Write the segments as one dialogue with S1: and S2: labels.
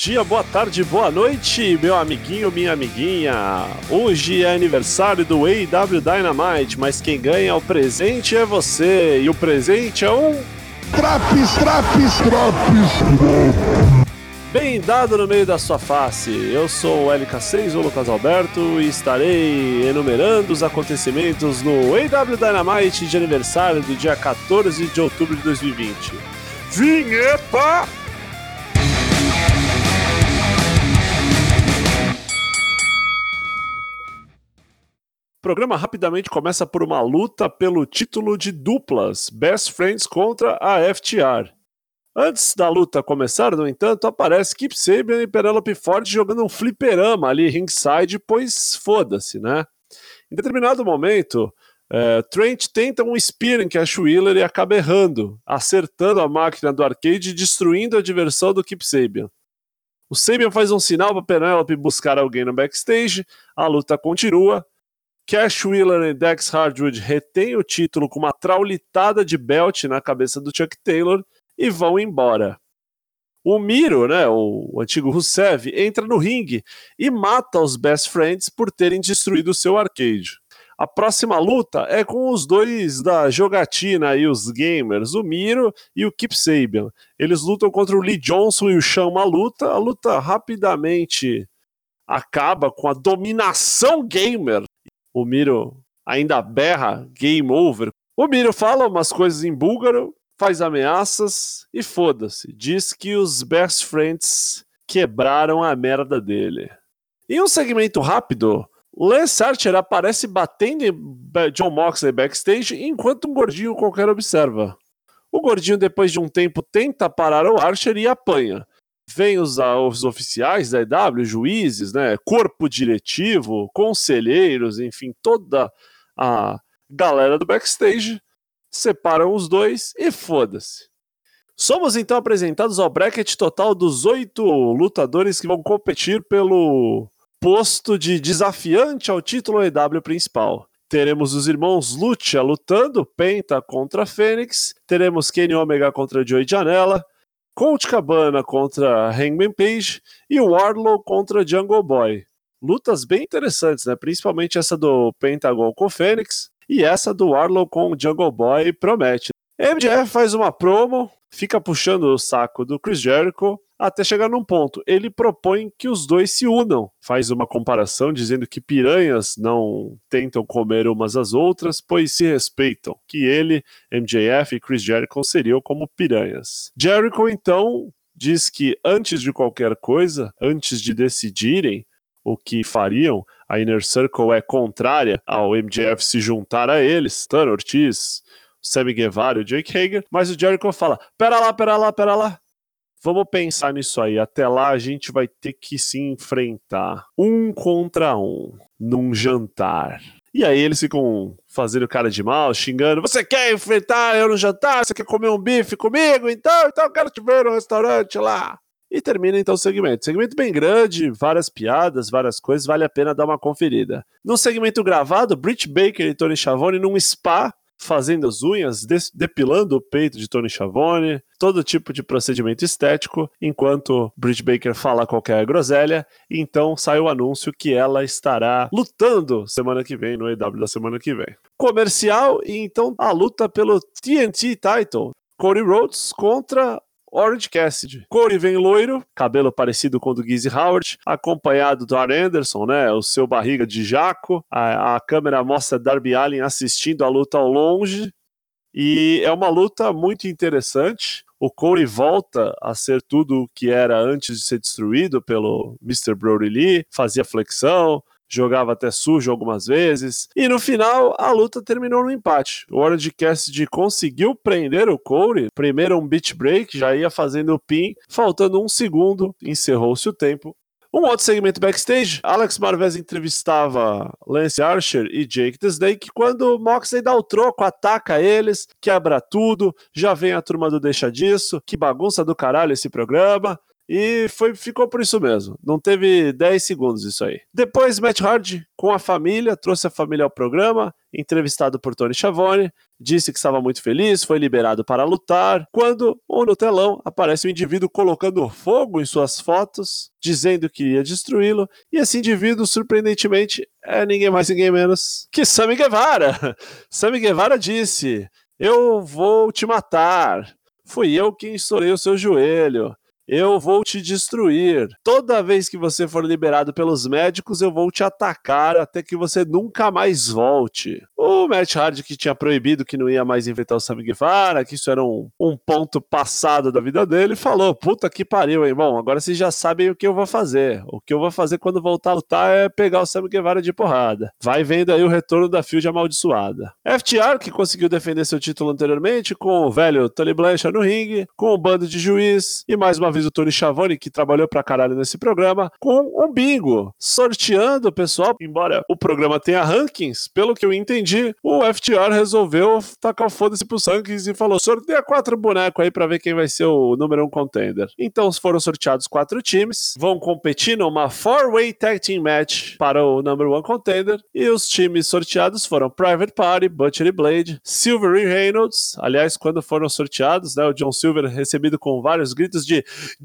S1: dia, boa tarde, boa noite, meu amiguinho, minha amiguinha. Hoje é aniversário do AW Dynamite, mas quem ganha o presente é você. E o presente é um.
S2: Traps, traps, traps!
S1: Bem dado no meio da sua face. Eu sou o LK6, o Lucas Alberto, e estarei enumerando os acontecimentos no AW Dynamite de aniversário do dia 14 de outubro de 2020. Vinheta! O programa rapidamente começa por uma luta pelo título de duplas, Best Friends contra a FTR. Antes da luta começar, no entanto, aparece Kip Sabian e Penelope Ford jogando um fliperama ali ringside, pois foda-se, né? Em determinado momento, é, Trent tenta um spear em Cash Wheeler e acaba errando, acertando a máquina do arcade e destruindo a diversão do Kip Sabian. O Sabian faz um sinal para Penelope buscar alguém no backstage, a luta continua. Cash Wheeler e Dex Hardwood retêm o título com uma traulitada de belt na cabeça do Chuck Taylor e vão embora. O Miro, né, o antigo Rusev, entra no ringue e mata os Best Friends por terem destruído seu arcade. A próxima luta é com os dois da jogatina e os gamers, o Miro e o Kip Sabian. Eles lutam contra o Lee Johnson e o Sean Luta. A luta rapidamente acaba com a dominação gamer. O Miro ainda berra game over. O Miro fala umas coisas em búlgaro faz ameaças e foda-se. Diz que os best friends quebraram a merda dele. Em um segmento rápido, Lance Archer aparece batendo em John Moxley backstage enquanto um gordinho qualquer observa. O gordinho, depois de um tempo, tenta parar o Archer e apanha. Vem os, os oficiais da EW, juízes, né, corpo diretivo, conselheiros, enfim, toda a galera do backstage separam os dois e foda-se. Somos então apresentados ao bracket total dos oito lutadores que vão competir pelo posto de desafiante ao título EW principal. Teremos os irmãos Lucha lutando, Penta contra Fênix, teremos Kenny Omega contra Joey Janela, Colt Cabana contra Hangman Page e Warlow contra Jungle Boy. Lutas bem interessantes, né? Principalmente essa do Pentagon com Fênix, e essa do Arlow com o Jungle Boy promete. MJF faz uma promo, fica puxando o saco do Chris Jericho até chegar num ponto. Ele propõe que os dois se unam. Faz uma comparação dizendo que piranhas não tentam comer umas às outras, pois se respeitam. Que ele, MJF e Chris Jericho seriam como piranhas. Jericho então diz que antes de qualquer coisa, antes de decidirem o que fariam, a Inner Circle é contrária ao MJF se juntar a eles, Tano Ortiz, Sammy Guevara e o Jake Hager, mas o Jericho fala: pera lá, pera lá, pera lá. Vamos pensar nisso aí. Até lá a gente vai ter que se enfrentar um contra um num jantar. E aí eles ficam fazendo cara de mal, xingando. Você quer enfrentar eu no jantar? Você quer comer um bife comigo? Então, então eu quero te ver no restaurante lá. E termina então o segmento. Segmento bem grande, várias piadas, várias coisas, vale a pena dar uma conferida. No segmento gravado, Britt Baker e Tony Schiavone num spa, fazendo as unhas, depilando o peito de Tony Schiavone, todo tipo de procedimento estético, enquanto Britt Baker fala qualquer groselha, então sai o anúncio que ela estará lutando semana que vem, no EW da semana que vem. Comercial, e então a luta pelo TNT Title. Cody Rhodes contra Orange Cassidy. Corey vem loiro, cabelo parecido com o do Gizzy Howard, acompanhado do Arn Anderson, né? O seu barriga de jaco. A, a câmera mostra Darby Allin assistindo a luta ao longe. E é uma luta muito interessante. O Corey volta a ser tudo o que era antes de ser destruído pelo Mr. Brody Lee, fazia flexão, jogava até sujo algumas vezes. E no final, a luta terminou no empate. O Orange Cassidy conseguiu prender o Corey. Primeiro um beat break, já ia fazendo o pin. Faltando um segundo, encerrou-se o tempo. Um outro segmento backstage, Alex Marvez entrevistava Lance Archer e Jake the Snake quando Moxley dá o troco, ataca eles, quebra tudo, já vem a turma do deixa disso, que bagunça do caralho esse programa. E foi, ficou por isso mesmo. Não teve 10 segundos isso aí. Depois, Matt Hardy, com a família, trouxe a família ao programa, entrevistado por Tony Schiavone, disse que estava muito feliz, foi liberado para lutar, quando no telão aparece um indivíduo colocando fogo em suas fotos, dizendo que iria destruí-lo, e esse indivíduo, surpreendentemente, é ninguém mais ninguém menos que Sammy Guevara. Sammy Guevara disse: Eu vou te matar. Fui eu quem estourei o seu joelho. Eu vou te destruir. Toda vez que você for liberado pelos médicos, eu vou te atacar até que você nunca mais volte. O Matt Hardy, que tinha proibido que não ia mais enfrentar o Sammy Guevara, que isso era um, um ponto passado da vida dele, falou: Puta que pariu, hein? Bom, agora vocês já sabem o que eu vou fazer. O que eu vou fazer quando voltar a lutar é pegar o Sammy Guevara de porrada. Vai vendo aí o retorno da Field amaldiçoada. FTR, que conseguiu defender seu título anteriormente, com o velho Tony Blanchard no ringue, com o bando de juiz e mais uma vez o Tony Schiavone, que trabalhou pra caralho nesse programa, com um bingo, sorteando pessoal, embora o programa tenha rankings, pelo que eu entendi, o FTR resolveu tacar o foda-se pros rankings e falou, sorteia quatro bonecos aí pra ver quem vai ser o número um contender. Então foram sorteados quatro times, vão competir numa four-way tag team match para o number one contender, e os times sorteados foram Private Party, Butcher e Blade, Silver e Reynolds, aliás, quando foram sorteados, né, o John Silver recebido com vários gritos de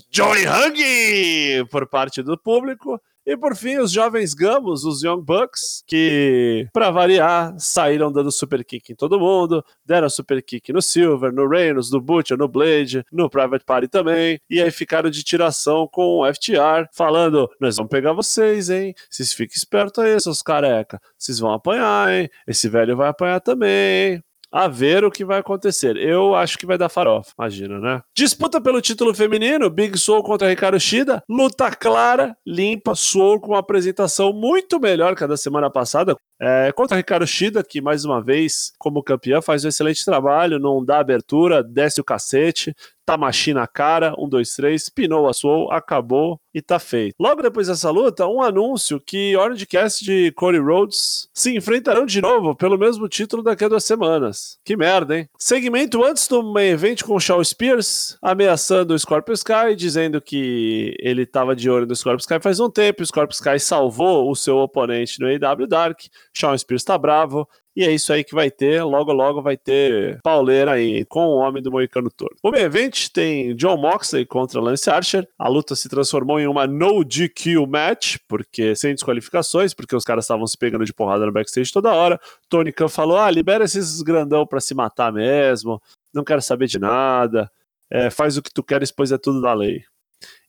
S1: Johnny Hug por parte do público. E por fim, os jovens gamos, os Young Bucks, que, para variar, saíram dando super kick em todo mundo, deram super kick no Silver, no Reynolds, no Butcher, no Blade, no Private Party também, e aí ficaram de tiração com o FTR, falando: Nós vamos pegar vocês, hein? Vocês fiquem espertos aí, seus careca. Vocês vão apanhar, hein? Esse velho vai apanhar também, hein? A ver o que vai acontecer. Eu acho que vai dar farofa, imagina, né? Disputa pelo título feminino, Big Soul contra Ricardo Shida, luta clara, limpa, Soul com uma apresentação muito melhor que a da semana passada, é, contra Ricardo Shida, que mais uma vez, como campeã, faz um excelente trabalho, não dá abertura, desce o cacete, Tamashi na cara, um, dois, três, pinou a Soul, acabou e tá feito. Logo depois dessa luta, um anúncio que Orange Cast e Cody Rhodes se enfrentarão de novo pelo mesmo título daqui a duas semanas. Que merda, hein? Segmento antes do main event com o Shawn Spears ameaçando o Scorpio Sky, dizendo que ele tava de olho no Scorpio Sky faz um tempo, o Scorpio Sky salvou o seu oponente no AW Dark, Shawn Spears tá bravo, e é isso aí que vai ter. Logo, logo vai ter pauleira aí com o homem do Moicano Toro. O main event tem John Moxley contra Lance Archer. A luta se transformou em uma no DQ match, porque sem desqualificações, porque os caras estavam se pegando de porrada no backstage toda hora. Tony Khan falou: ah, libera esses grandão pra se matar mesmo. Não quero saber de nada. É, faz o que tu queres, pois é tudo da lei.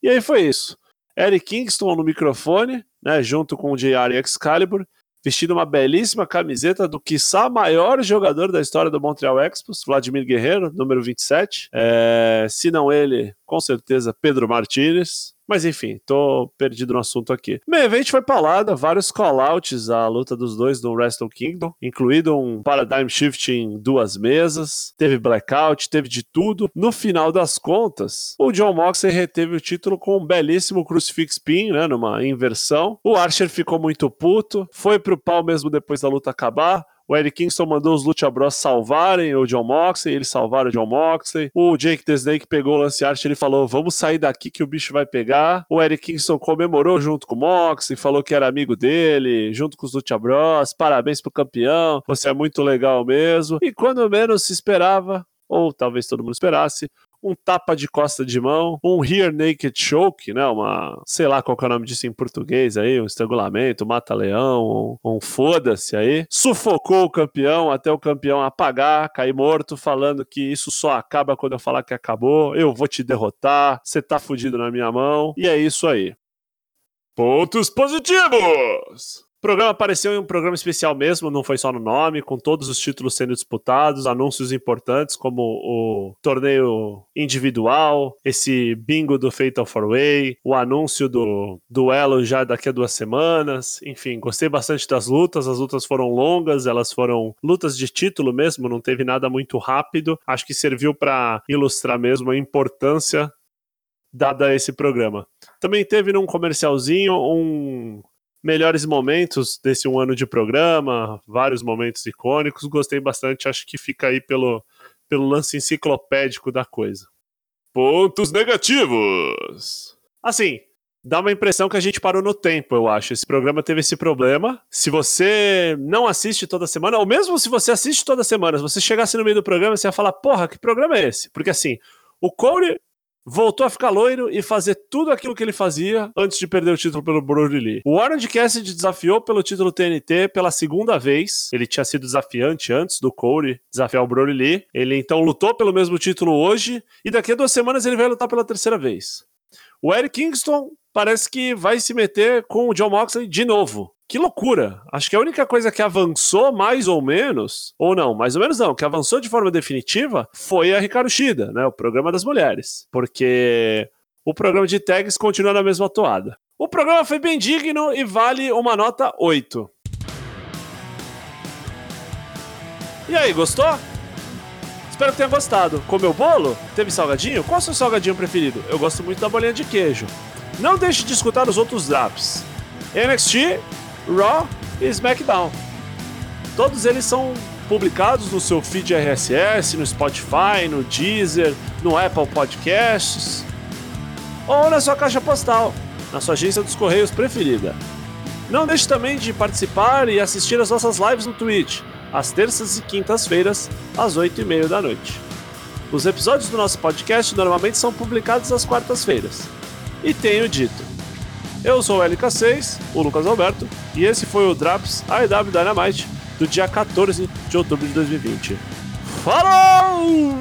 S1: E aí foi isso. Eric Kingston no microfone, né, junto com o JR e Excalibur, vestindo uma belíssima camiseta do quiçá maior jogador da história do Montreal Expos, Vladimir Guerreiro, número 27. É, se não ele, com certeza Pedro Martinez. Mas enfim, tô perdido no assunto aqui. Main event foi palada, vários callouts à luta dos dois no Wrestle Kingdom, incluído um Paradigm Shift em duas mesas, teve blackout, teve de tudo. No final das contas, o John Moxley reteve o título com um belíssimo Crucifix Pin, né, numa inversão. O Archer ficou muito puto, foi pro pau mesmo depois da luta acabar. O Eric Kingston mandou os Lucha Bros salvarem o John Moxley, eles salvaram o John Moxley. O Jake the Snake pegou o Lance Archer e falou: Vamos sair daqui que o bicho vai pegar. O Eric Kingston comemorou junto com o Moxley, falou que era amigo dele, junto com os Lucha Bros. Parabéns pro campeão, você é muito legal mesmo. E quando menos se esperava, ou talvez todo mundo esperasse, um tapa de costa de mão, um rear naked choke, né? Uma, sei lá qual é o nome disso em português aí, um estrangulamento, um mata-leão, um, um foda-se aí. Sufocou o campeão até o campeão apagar, cair morto, falando que isso só acaba quando eu falar que acabou, eu vou te derrotar, você tá fudido na minha mão, e é isso aí. Pontos positivos! O programa apareceu em um programa especial mesmo, não foi só no nome, com todos os títulos sendo disputados, anúncios importantes como o torneio individual, esse bingo do Fatal 4-Way, o anúncio do duelo já daqui a duas semanas. Enfim, gostei bastante das lutas, as lutas foram longas, elas foram lutas de título mesmo, não teve nada muito rápido. Acho que serviu para ilustrar mesmo a importância dada a esse programa. Também teve num comercialzinho um melhores momentos desse um ano de programa, vários momentos icônicos. Gostei bastante, acho que fica aí pelo, pelo lance enciclopédico da coisa. Pontos negativos. Assim, dá uma impressão que a gente parou no tempo, eu acho. Esse programa teve esse problema. Se você não assiste toda semana, ou mesmo se você assiste toda semana, se você chegasse no meio do programa, você ia falar, porra, que programa é esse? Porque assim, o Corey voltou a ficar loiro e fazer tudo aquilo que ele fazia antes de perder o título pelo Brody Lee. O Orange Cassidy desafiou pelo título TNT pela segunda vez. Ele tinha sido desafiante antes do Corey desafiar o Brody Lee. Ele então lutou pelo mesmo título hoje e daqui a duas semanas ele vai lutar pela terceira vez. O Eric Kingston parece que vai se meter com o John Moxley de novo. Que loucura! Acho que a única coisa que avançou mais ou menos, ou não, mais ou menos não, que avançou de forma definitiva foi a Ricardo Shida, né? O programa das mulheres. Porque o programa de tags continua na mesma toada. O programa foi bem digno e vale uma nota 8. E aí, gostou? Espero que tenha gostado. Comeu bolo? Teve salgadinho? Qual é o seu salgadinho preferido? Eu gosto muito da bolinha de queijo. Não deixe de escutar os outros drops. NXT, Raw e SmackDown. Todos eles são publicados no seu feed RSS, no Spotify, no Deezer, no Apple Podcasts ou na sua caixa postal, na sua agência dos Correios preferida. Não deixe também de participar e assistir as nossas lives no Twitch às terças e quintas-feiras, às 8h30 da noite. Os episódios do nosso podcast normalmente são publicados às quartas-feiras. E tenho dito. Eu sou o LK6, o Lucas Alberto, e esse foi o Draps AEW Dynamite do dia 14 de outubro de 2020. Falou!